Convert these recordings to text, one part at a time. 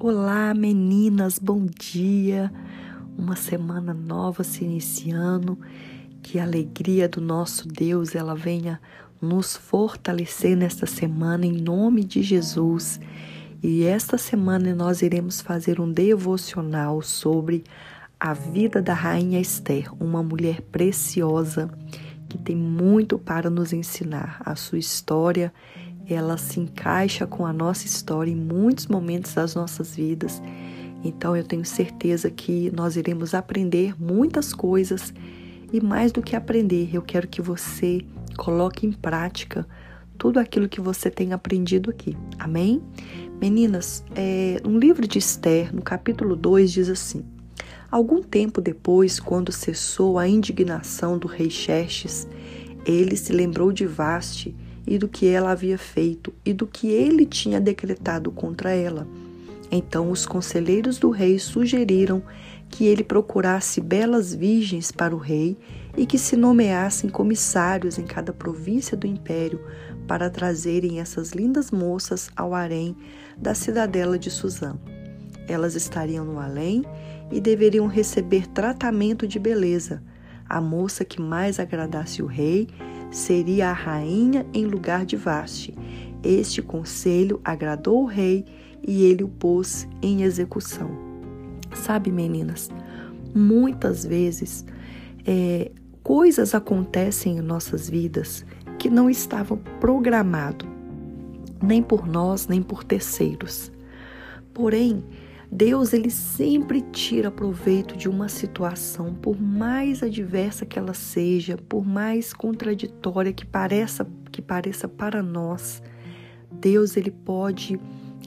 Olá, meninas, bom dia. Uma semana nova se iniciando. Que a alegria do nosso Deus ela venha nos fortalecer nesta semana em nome de Jesus. E esta semana nós iremos fazer um devocional sobre a vida da rainha Esther, uma mulher preciosa que tem muito para nos ensinar. A sua história ela se encaixa com a nossa história em muitos momentos das nossas vidas. Então eu tenho certeza que nós iremos aprender muitas coisas e mais do que aprender, eu quero que você coloque em prática tudo aquilo que você tem aprendido aqui. Amém? Meninas, é, no livro de Esther, no capítulo 2, diz assim: Algum tempo depois, quando cessou a indignação do rei Xerxes, ele se lembrou de Vaste e do que ela havia feito e do que ele tinha decretado contra ela. Então os conselheiros do rei sugeriram que ele procurasse belas virgens para o rei e que se nomeassem comissários em cada província do império para trazerem essas lindas moças ao harém da cidadela de Suzã. Elas estariam no além e deveriam receber tratamento de beleza. A moça que mais agradasse o rei seria a rainha em lugar de Vaste. Este conselho agradou o rei e ele o pôs em execução. Sabe, meninas, muitas vezes é, coisas acontecem em nossas vidas que não estavam programado nem por nós, nem por terceiros. Porém, Deus ele sempre tira proveito de uma situação, por mais adversa que ela seja, por mais contraditória que pareça que pareça para nós. Deus ele pode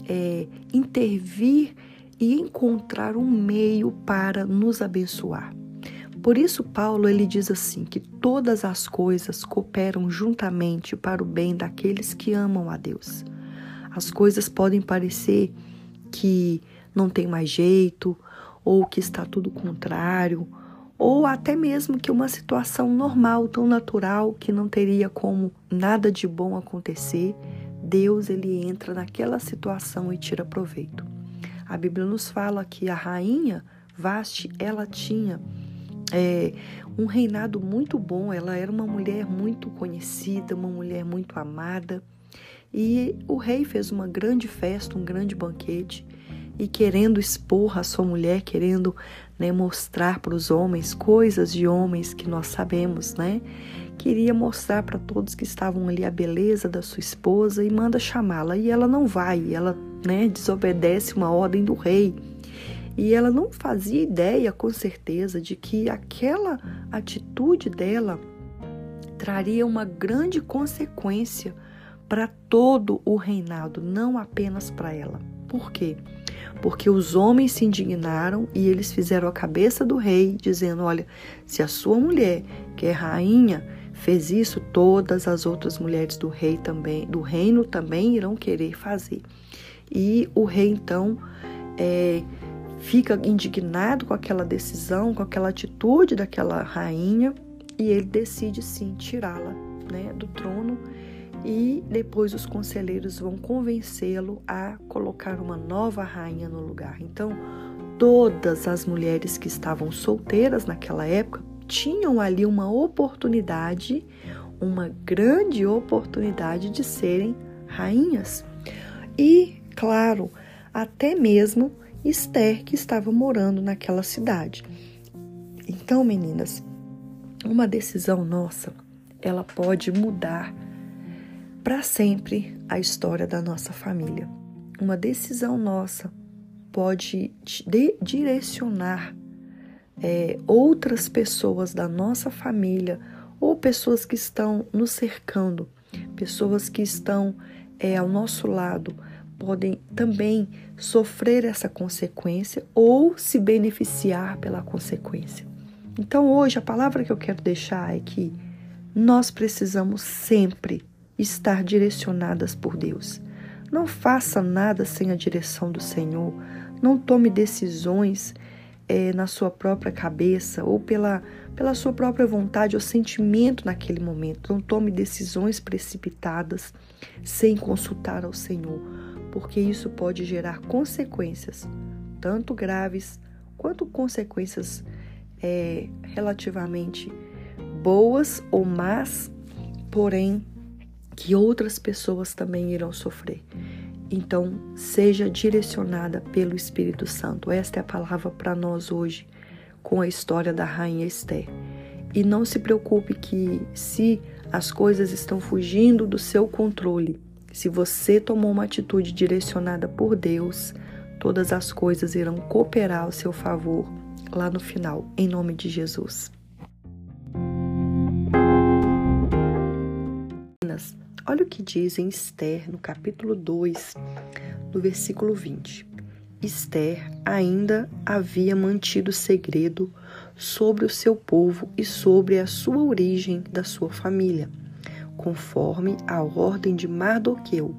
é, intervir e encontrar um meio para nos abençoar. Por isso Paulo ele diz assim que todas as coisas cooperam juntamente para o bem daqueles que amam a Deus. As coisas podem parecer que não tem mais jeito, ou que está tudo contrário, ou até mesmo que uma situação normal, tão natural, que não teria como nada de bom acontecer, Deus ele entra naquela situação e tira proveito. A Bíblia nos fala que a rainha Vaste, ela tinha é, um reinado muito bom, ela era uma mulher muito conhecida, uma mulher muito amada. E o rei fez uma grande festa, um grande banquete, e querendo expor a sua mulher, querendo né, mostrar para os homens coisas de homens que nós sabemos, né? Queria mostrar para todos que estavam ali a beleza da sua esposa e manda chamá-la. E ela não vai, ela né, desobedece uma ordem do rei. E ela não fazia ideia, com certeza, de que aquela atitude dela traria uma grande consequência para todo o reinado, não apenas para ela. Por quê? porque os homens se indignaram e eles fizeram a cabeça do rei, dizendo: Olha, se a sua mulher, que é rainha, fez isso, todas as outras mulheres do rei também, do reino também irão querer fazer. E o rei então é, fica indignado com aquela decisão, com aquela atitude daquela rainha, e ele decide sim tirá-la né, do trono e depois os conselheiros vão convencê-lo a colocar uma nova rainha no lugar. Então, todas as mulheres que estavam solteiras naquela época tinham ali uma oportunidade, uma grande oportunidade de serem rainhas. E, claro, até mesmo Esther, que estava morando naquela cidade. Então, meninas, uma decisão nossa, ela pode mudar para sempre a história da nossa família. Uma decisão nossa pode direcionar é, outras pessoas da nossa família ou pessoas que estão nos cercando, pessoas que estão é, ao nosso lado, podem também sofrer essa consequência ou se beneficiar pela consequência. Então, hoje, a palavra que eu quero deixar é que nós precisamos sempre estar direcionadas por Deus. Não faça nada sem a direção do Senhor. Não tome decisões é, na sua própria cabeça ou pela, pela sua própria vontade ou sentimento naquele momento. Não tome decisões precipitadas sem consultar ao Senhor. porque isso pode gerar consequências, tanto graves quanto consequências é, relativamente boas ou más, porém que outras pessoas também irão sofrer. Então, seja direcionada pelo Espírito Santo. Esta é a palavra para nós hoje, com a história da rainha Esther. E não se preocupe que se as coisas estão fugindo do seu controle, se você tomou uma atitude direcionada por Deus, todas as coisas irão cooperar ao seu favor lá no final, em nome de Jesus. Olha o que diz em Esther, no capítulo 2, no versículo 20. Esther ainda havia mantido segredo sobre o seu povo e sobre a sua origem da sua família, conforme a ordem de Mardoqueu,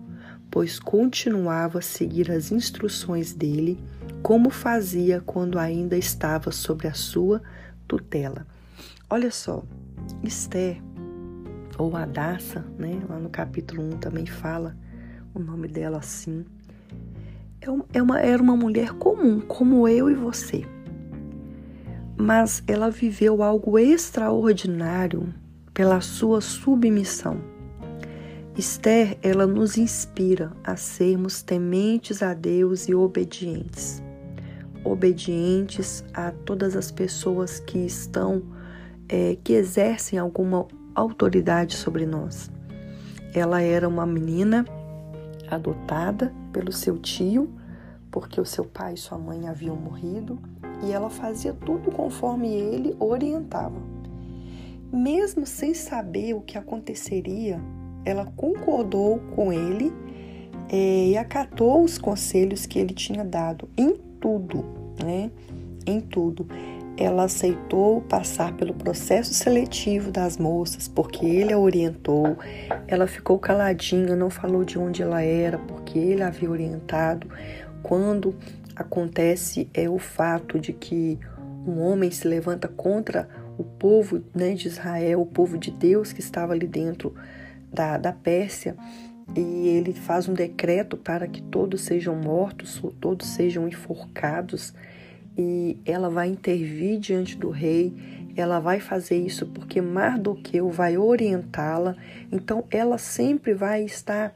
pois continuava a seguir as instruções dele, como fazia quando ainda estava sob a sua tutela. Olha só, Esther ou Adassa, né? Lá no capítulo 1 também fala o nome dela assim. É, é uma, era uma mulher comum, como eu e você. Mas ela viveu algo extraordinário pela sua submissão. Esther, ela nos inspira a sermos tementes a Deus e obedientes. Obedientes a todas as pessoas que estão, é, que exercem alguma autoridade sobre nós. Ela era uma menina adotada pelo seu tio, porque o seu pai e sua mãe haviam morrido, e ela fazia tudo conforme ele orientava. Mesmo sem saber o que aconteceria, ela concordou com ele é, e acatou os conselhos que ele tinha dado em tudo, né? Em tudo ela aceitou passar pelo processo seletivo das moças, porque ele a orientou. Ela ficou caladinha, não falou de onde ela era, porque ele a havia orientado. Quando acontece é o fato de que um homem se levanta contra o povo né, de Israel, o povo de Deus que estava ali dentro da, da Pérsia, e ele faz um decreto para que todos sejam mortos, todos sejam enforcados e ela vai intervir diante do rei. Ela vai fazer isso porque Mardoqueu vai orientá-la. Então ela sempre vai estar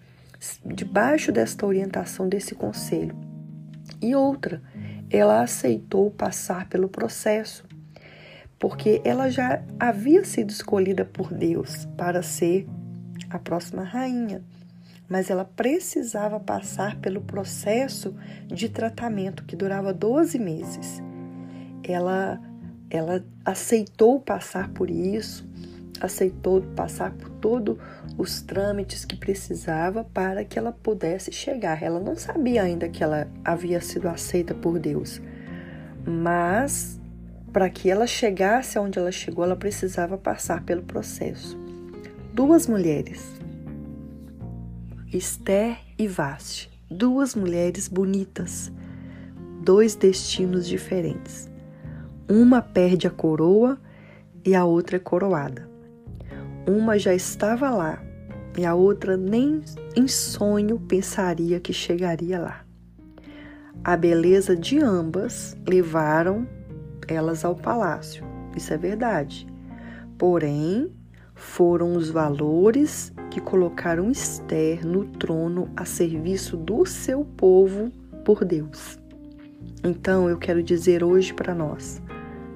debaixo desta orientação desse conselho. E outra, ela aceitou passar pelo processo, porque ela já havia sido escolhida por Deus para ser a próxima rainha mas ela precisava passar pelo processo de tratamento que durava 12 meses. Ela, ela aceitou passar por isso, aceitou passar por todos os trâmites que precisava para que ela pudesse chegar. Ela não sabia ainda que ela havia sido aceita por Deus, mas para que ela chegasse aonde ela chegou, ela precisava passar pelo processo. Duas mulheres Esther e Vaste, duas mulheres bonitas, dois destinos diferentes. Uma perde a coroa e a outra é coroada. Uma já estava lá e a outra nem em sonho pensaria que chegaria lá. A beleza de ambas levaram elas ao palácio, isso é verdade. Porém, foram os valores que colocaram Esther no trono a serviço do seu povo por Deus. Então eu quero dizer hoje para nós: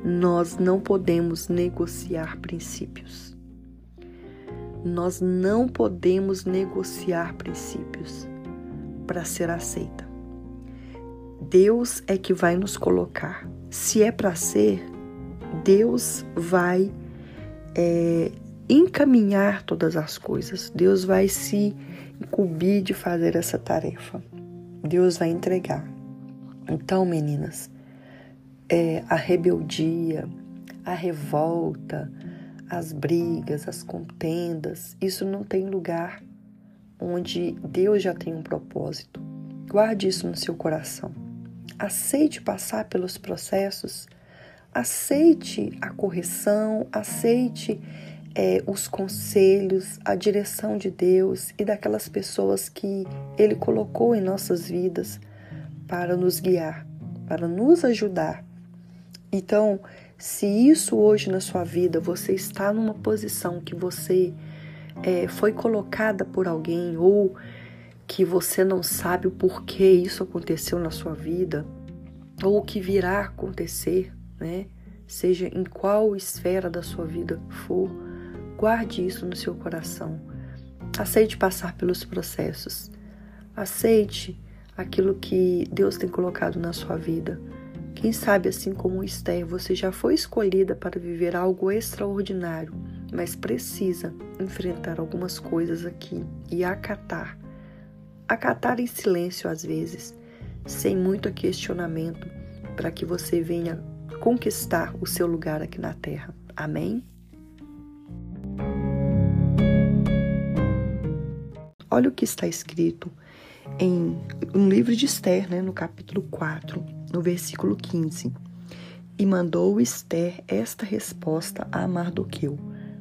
nós não podemos negociar princípios. Nós não podemos negociar princípios para ser aceita. Deus é que vai nos colocar. Se é para ser, Deus vai é, encaminhar todas as coisas. Deus vai se incumbir de fazer essa tarefa. Deus vai entregar. Então, meninas, é, a rebeldia, a revolta, as brigas, as contendas, isso não tem lugar onde Deus já tem um propósito. Guarde isso no seu coração. Aceite passar pelos processos, aceite a correção, aceite é, os conselhos, a direção de Deus e daquelas pessoas que Ele colocou em nossas vidas para nos guiar, para nos ajudar. Então, se isso hoje na sua vida você está numa posição que você é, foi colocada por alguém ou que você não sabe o porquê isso aconteceu na sua vida ou o que virá acontecer, né? Seja em qual esfera da sua vida for, guarde isso no seu coração. Aceite passar pelos processos. Aceite aquilo que Deus tem colocado na sua vida. Quem sabe, assim como Esther, você já foi escolhida para viver algo extraordinário, mas precisa enfrentar algumas coisas aqui e acatar. Acatar em silêncio às vezes, sem muito questionamento, para que você venha conquistar o seu lugar aqui na terra. Amém? Olha o que está escrito em um livro de Esther, né, no capítulo 4, no versículo 15. E mandou Esther esta resposta a Mardoqueu: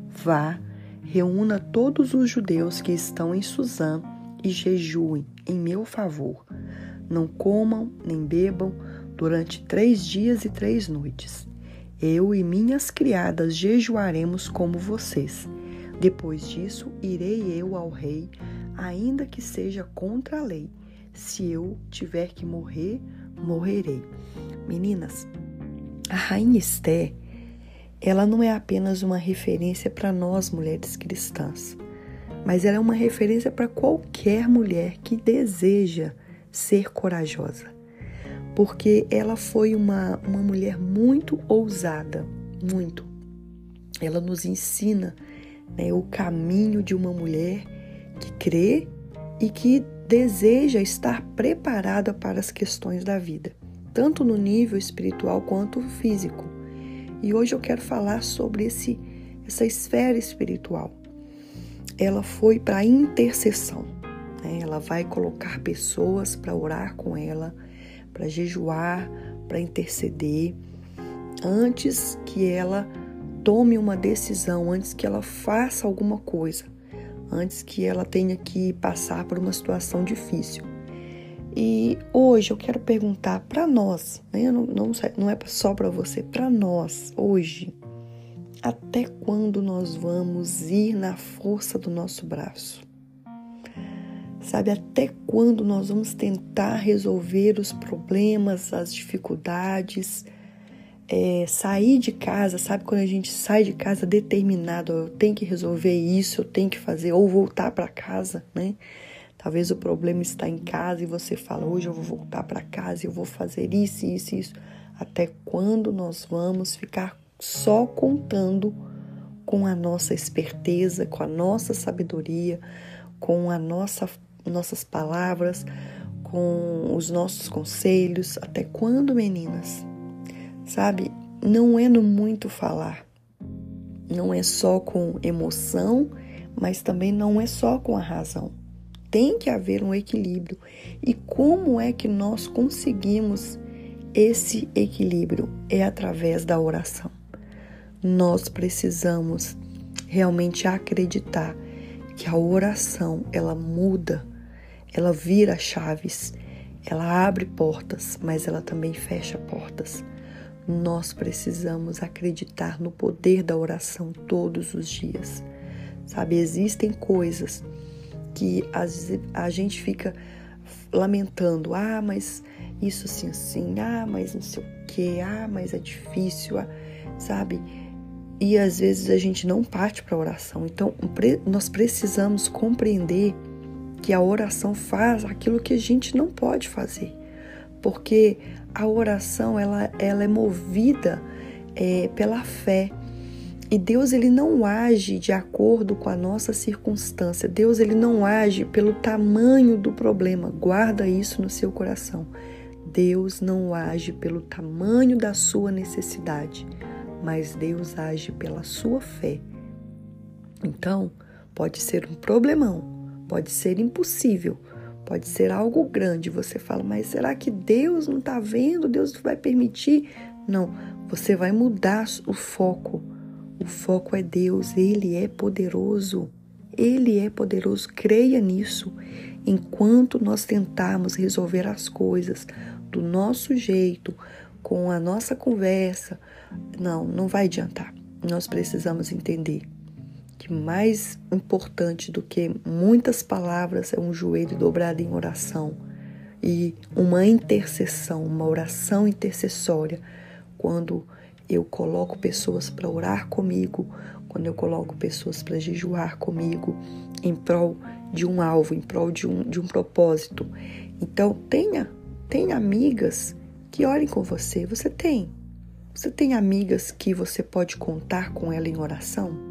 Vá, reúna todos os judeus que estão em Suzã e jejuem em meu favor. Não comam nem bebam durante três dias e três noites. Eu e minhas criadas jejuaremos como vocês. Depois disso, irei eu ao rei ainda que seja contra a lei. Se eu tiver que morrer, morrerei. Meninas, a rainha Esté, ela não é apenas uma referência para nós mulheres cristãs, mas ela é uma referência para qualquer mulher que deseja ser corajosa. Porque ela foi uma, uma mulher muito ousada, muito. Ela nos ensina né, o caminho de uma mulher que crê e que deseja estar preparada para as questões da vida, tanto no nível espiritual quanto físico. E hoje eu quero falar sobre esse, essa esfera espiritual. Ela foi para a intercessão. Né? Ela vai colocar pessoas para orar com ela, para jejuar, para interceder, antes que ela tome uma decisão, antes que ela faça alguma coisa antes que ela tenha que passar por uma situação difícil. E hoje eu quero perguntar para nós, né? não, não, não é só para você, para nós, hoje, até quando nós vamos ir na força do nosso braço? Sabe, até quando nós vamos tentar resolver os problemas, as dificuldades, é, sair de casa, sabe? Quando a gente sai de casa determinado, eu tenho que resolver isso, eu tenho que fazer, ou voltar para casa, né? Talvez o problema está em casa e você fala, hoje eu vou voltar para casa, eu vou fazer isso, isso, isso. Até quando nós vamos ficar só contando com a nossa esperteza, com a nossa sabedoria, com a nossa, nossas palavras, com os nossos conselhos? Até quando, meninas? Sabe, não é no muito falar. Não é só com emoção, mas também não é só com a razão. Tem que haver um equilíbrio. E como é que nós conseguimos esse equilíbrio? É através da oração. Nós precisamos realmente acreditar que a oração, ela muda, ela vira chaves, ela abre portas, mas ela também fecha portas. Nós precisamos acreditar no poder da oração todos os dias. Sabe, existem coisas que a gente fica lamentando, ah, mas isso assim assim, ah, mas não sei o que, ah, mas é difícil, ah, sabe? E às vezes a gente não parte para a oração. Então, nós precisamos compreender que a oração faz aquilo que a gente não pode fazer. Porque a oração ela, ela é movida é, pela fé. E Deus ele não age de acordo com a nossa circunstância. Deus ele não age pelo tamanho do problema. Guarda isso no seu coração. Deus não age pelo tamanho da sua necessidade, mas Deus age pela sua fé. Então, pode ser um problemão, pode ser impossível, Pode ser algo grande. Você fala, mas será que Deus não está vendo? Deus vai permitir? Não, você vai mudar o foco. O foco é Deus, Ele é poderoso. Ele é poderoso, creia nisso. Enquanto nós tentarmos resolver as coisas do nosso jeito, com a nossa conversa, não, não vai adiantar. Nós precisamos entender que mais importante do que muitas palavras é um joelho dobrado em oração e uma intercessão, uma oração intercessória. Quando eu coloco pessoas para orar comigo, quando eu coloco pessoas para jejuar comigo em prol de um alvo, em prol de um, de um propósito. Então, tenha, tenha amigas que orem com você. Você tem. Você tem amigas que você pode contar com ela em oração?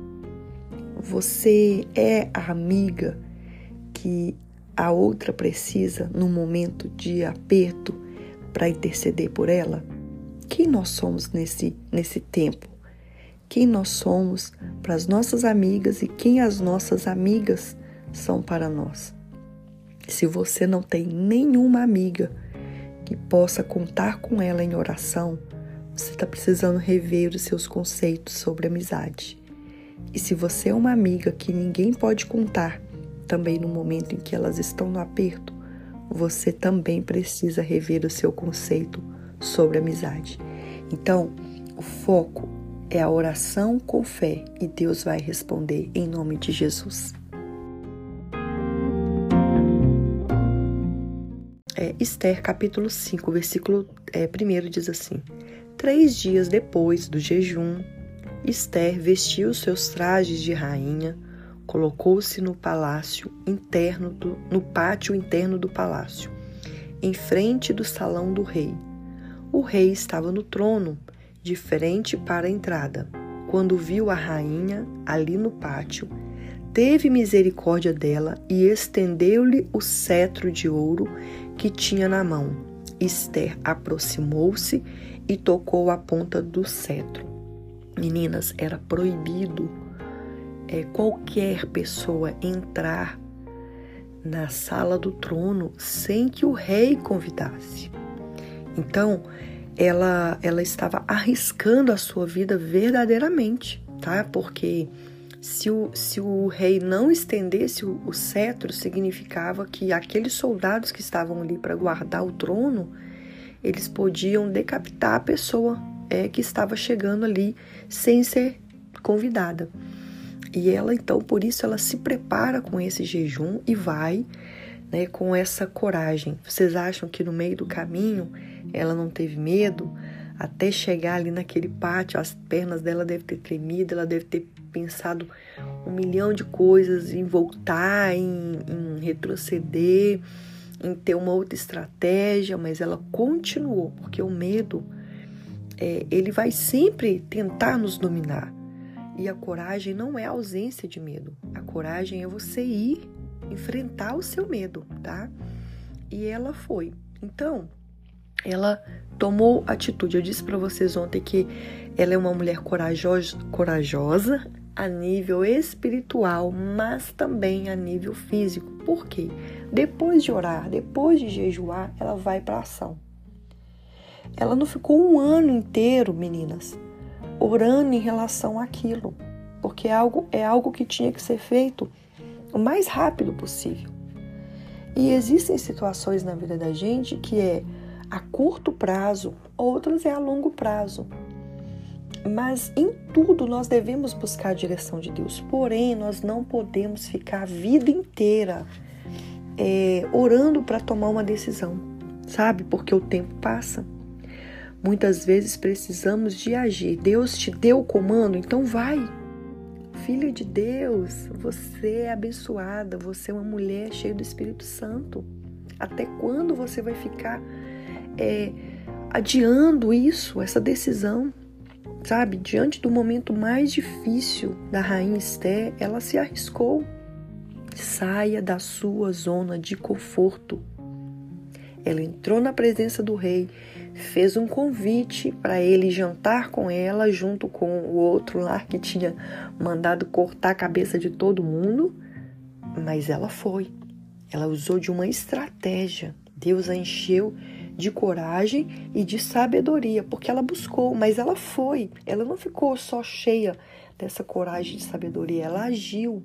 Você é a amiga que a outra precisa no momento de aperto para interceder por ela? Quem nós somos nesse, nesse tempo? Quem nós somos para as nossas amigas e quem as nossas amigas são para nós? Se você não tem nenhuma amiga que possa contar com ela em oração, você está precisando rever os seus conceitos sobre amizade. E se você é uma amiga que ninguém pode contar, também no momento em que elas estão no aperto, você também precisa rever o seu conceito sobre amizade. Então, o foco é a oração com fé e Deus vai responder em nome de Jesus. É, Esther capítulo 5, versículo é, 1 diz assim: Três dias depois do jejum, Esther vestiu seus trajes de rainha, colocou-se no palácio interno do, no pátio interno do palácio, em frente do salão do rei o rei estava no trono, de frente para a entrada. Quando viu a rainha ali no pátio, teve misericórdia dela e estendeu-lhe o cetro de ouro que tinha na mão. Esther aproximou-se e tocou a ponta do cetro. Meninas, era proibido é, qualquer pessoa entrar na sala do trono sem que o rei convidasse. Então, ela, ela estava arriscando a sua vida verdadeiramente, tá? Porque se o, se o rei não estendesse o, o cetro, significava que aqueles soldados que estavam ali para guardar o trono, eles podiam decapitar a pessoa é, que estava chegando ali sem ser convidada. E ela, então, por isso, ela se prepara com esse jejum e vai né, com essa coragem. Vocês acham que no meio do caminho ela não teve medo? Até chegar ali naquele pátio, as pernas dela devem ter tremido, ela deve ter pensado um milhão de coisas em voltar, em, em retroceder, em ter uma outra estratégia, mas ela continuou, porque o medo, é, ele vai sempre tentar nos dominar. E a coragem não é a ausência de medo. A coragem é você ir enfrentar o seu medo, tá? E ela foi. Então, ela tomou atitude. Eu disse para vocês ontem que ela é uma mulher corajosa, corajosa a nível espiritual, mas também a nível físico. Por quê? Depois de orar, depois de jejuar, ela vai para ação. Ela não ficou um ano inteiro, meninas, orando em relação àquilo, porque é algo, é algo que tinha que ser feito o mais rápido possível. E existem situações na vida da gente que é a curto prazo, outras é a longo prazo. Mas em tudo nós devemos buscar a direção de Deus. Porém, nós não podemos ficar a vida inteira é, orando para tomar uma decisão, sabe? Porque o tempo passa. Muitas vezes precisamos de agir. Deus te deu o comando, então vai, filha de Deus, você é abençoada, você é uma mulher cheia do Espírito Santo. Até quando você vai ficar é, adiando isso, essa decisão? Sabe, diante do momento mais difícil da rainha Esther, ela se arriscou. Saia da sua zona de conforto. Ela entrou na presença do rei fez um convite para ele jantar com ela, junto com o outro lá que tinha mandado cortar a cabeça de todo mundo, mas ela foi. Ela usou de uma estratégia. Deus a encheu de coragem e de sabedoria, porque ela buscou, mas ela foi. Ela não ficou só cheia dessa coragem de sabedoria. Ela agiu.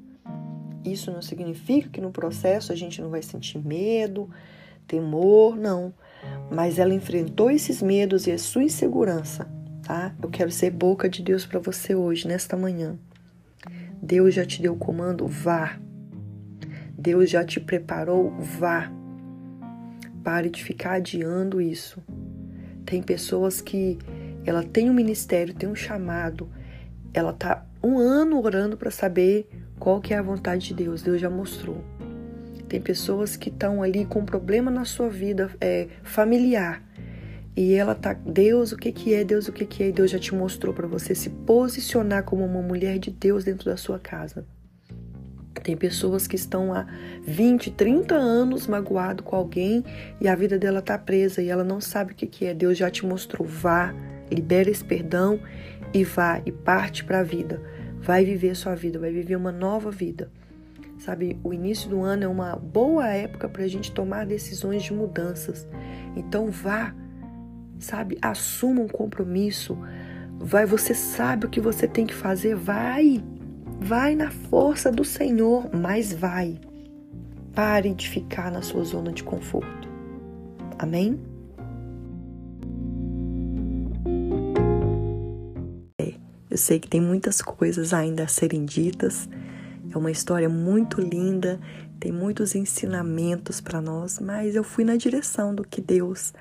Isso não significa que no processo a gente não vai sentir medo, temor, não. Mas ela enfrentou esses medos e a sua insegurança, tá? Eu quero ser boca de Deus para você hoje, nesta manhã. Deus já te deu o comando, vá. Deus já te preparou, vá. Pare de ficar adiando isso. Tem pessoas que ela tem um ministério, tem um chamado, ela tá um ano orando para saber qual que é a vontade de Deus. Deus já mostrou. Tem pessoas que estão ali com um problema na sua vida é, familiar. E ela tá, Deus, o que que é? Deus, o que que é? Deus já te mostrou para você se posicionar como uma mulher de Deus dentro da sua casa. Tem pessoas que estão há 20, 30 anos magoado com alguém e a vida dela tá presa e ela não sabe o que que é. Deus já te mostrou. Vá, libera esse perdão e vá e parte para a vida. Vai viver sua vida, vai viver uma nova vida. Sabe, o início do ano é uma boa época para a gente tomar decisões de mudanças. Então vá, sabe, assuma um compromisso. Vai, você sabe o que você tem que fazer, vai. Vai na força do Senhor, mas vai. Pare de ficar na sua zona de conforto. Amém? É, eu sei que tem muitas coisas ainda a serem ditas. É uma história muito linda, tem muitos ensinamentos para nós, mas eu fui na direção do que Deus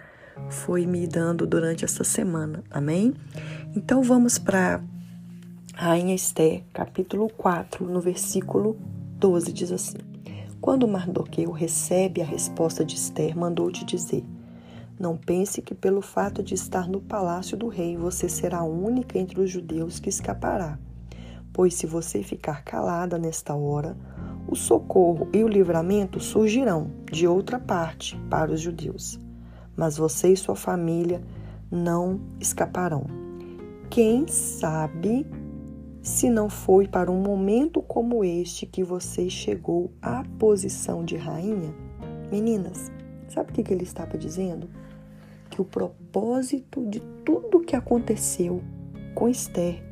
foi me dando durante essa semana. Amém? Então vamos para Rainha Esther, capítulo 4, no versículo 12, diz assim: Quando Mardoqueu recebe a resposta de Esther, mandou-te dizer: Não pense que pelo fato de estar no palácio do rei você será a única entre os judeus que escapará. Pois se você ficar calada nesta hora, o socorro e o livramento surgirão de outra parte para os judeus. Mas você e sua família não escaparão. Quem sabe se não foi para um momento como este que você chegou à posição de rainha? Meninas, sabe o que ele estava dizendo? Que o propósito de tudo que aconteceu com Esther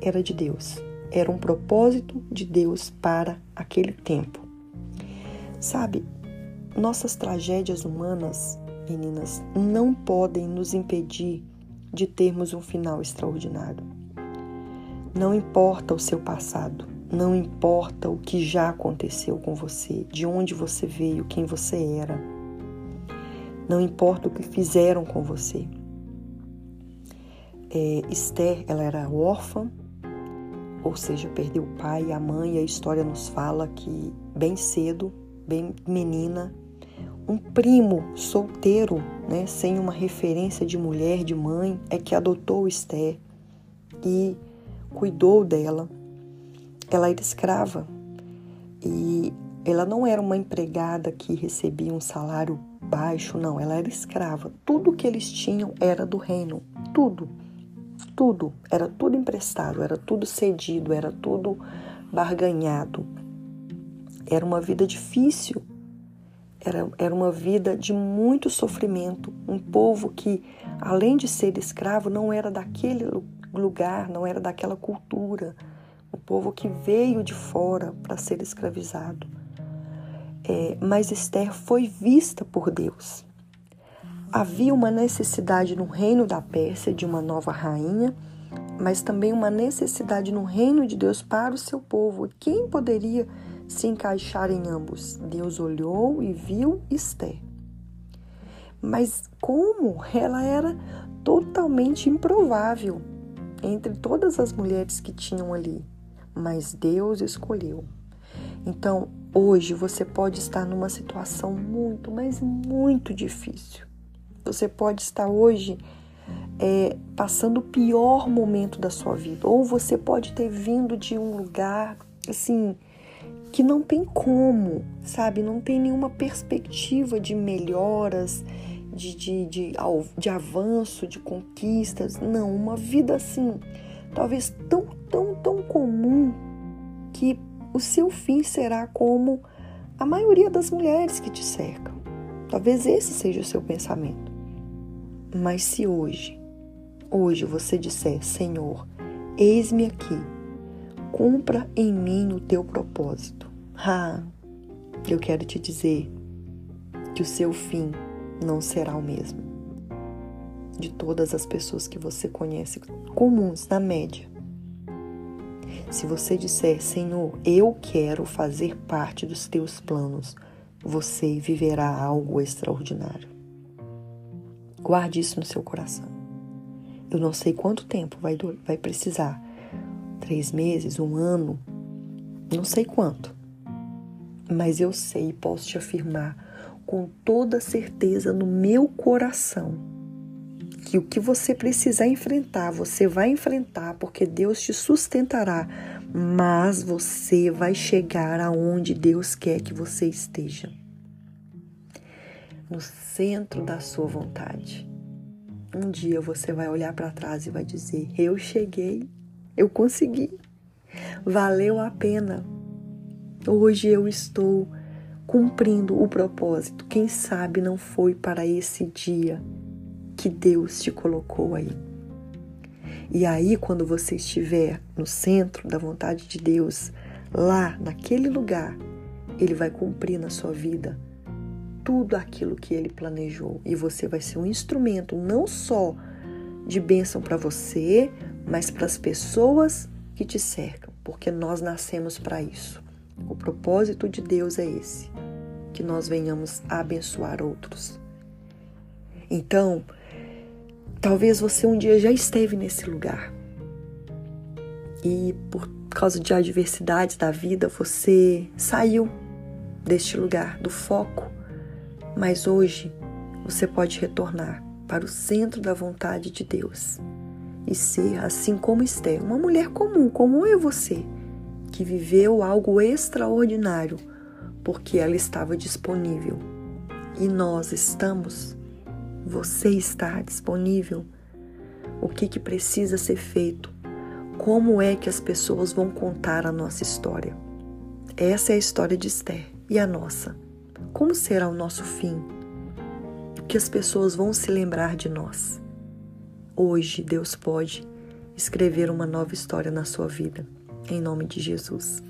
era de Deus. Era um propósito de Deus para aquele tempo. Sabe, nossas tragédias humanas, meninas, não podem nos impedir de termos um final extraordinário. Não importa o seu passado, não importa o que já aconteceu com você, de onde você veio, quem você era. Não importa o que fizeram com você. É, Esther, ela era órfã, ou seja, perdeu o pai e a mãe. A história nos fala que bem cedo, bem menina, um primo solteiro, né, sem uma referência de mulher, de mãe, é que adotou Esther e cuidou dela. Ela era escrava e ela não era uma empregada que recebia um salário baixo, não, ela era escrava. Tudo que eles tinham era do reino, tudo, tudo, era tudo emprestado, era tudo cedido, era tudo barganhado. Era uma vida difícil, era, era uma vida de muito sofrimento. Um povo que, além de ser escravo, não era daquele lugar, não era daquela cultura, o povo que veio de fora para ser escravizado. É, mas Esther foi vista por Deus. Havia uma necessidade no reino da Pérsia de uma nova rainha, mas também uma necessidade no reino de Deus para o seu povo. Quem poderia se encaixar em ambos? Deus olhou e viu Esther. Mas como ela era totalmente improvável entre todas as mulheres que tinham ali, mas Deus escolheu. Então, hoje você pode estar numa situação muito, mas muito difícil. Você pode estar hoje é, passando o pior momento da sua vida, ou você pode ter vindo de um lugar assim que não tem como, sabe? Não tem nenhuma perspectiva de melhoras, de, de, de, de avanço, de conquistas. Não, uma vida assim, talvez tão, tão, tão comum que o seu fim será como a maioria das mulheres que te cercam. Talvez esse seja o seu pensamento. Mas se hoje, hoje você disser, Senhor, eis-me aqui, cumpra em mim o teu propósito. Ah, eu quero te dizer que o seu fim não será o mesmo de todas as pessoas que você conhece, comuns na média. Se você disser, Senhor, eu quero fazer parte dos teus planos, você viverá algo extraordinário. Guarde isso no seu coração. Eu não sei quanto tempo vai, vai precisar três meses, um ano, não sei quanto. Mas eu sei e posso te afirmar com toda certeza no meu coração que o que você precisar enfrentar, você vai enfrentar, porque Deus te sustentará, mas você vai chegar aonde Deus quer que você esteja no centro da sua vontade. Um dia você vai olhar para trás e vai dizer: Eu cheguei, eu consegui, valeu a pena. Hoje eu estou cumprindo o propósito. Quem sabe não foi para esse dia que Deus te colocou aí. E aí, quando você estiver no centro da vontade de Deus, lá naquele lugar, Ele vai cumprir na sua vida tudo aquilo que Ele planejou. E você vai ser um instrumento não só de bênção para você, mas para as pessoas que te cercam, porque nós nascemos para isso. O propósito de Deus é esse, que nós venhamos a abençoar outros. Então, Talvez você um dia já esteve nesse lugar e por causa de adversidades da vida você saiu deste lugar, do foco, mas hoje você pode retornar para o centro da vontade de Deus e ser, assim como Esther, uma mulher comum, como eu e você, que viveu algo extraordinário porque ela estava disponível e nós estamos você está disponível? O que, que precisa ser feito? Como é que as pessoas vão contar a nossa história? Essa é a história de Esther e a nossa. Como será o nosso fim? Que as pessoas vão se lembrar de nós? Hoje Deus pode escrever uma nova história na sua vida. Em nome de Jesus.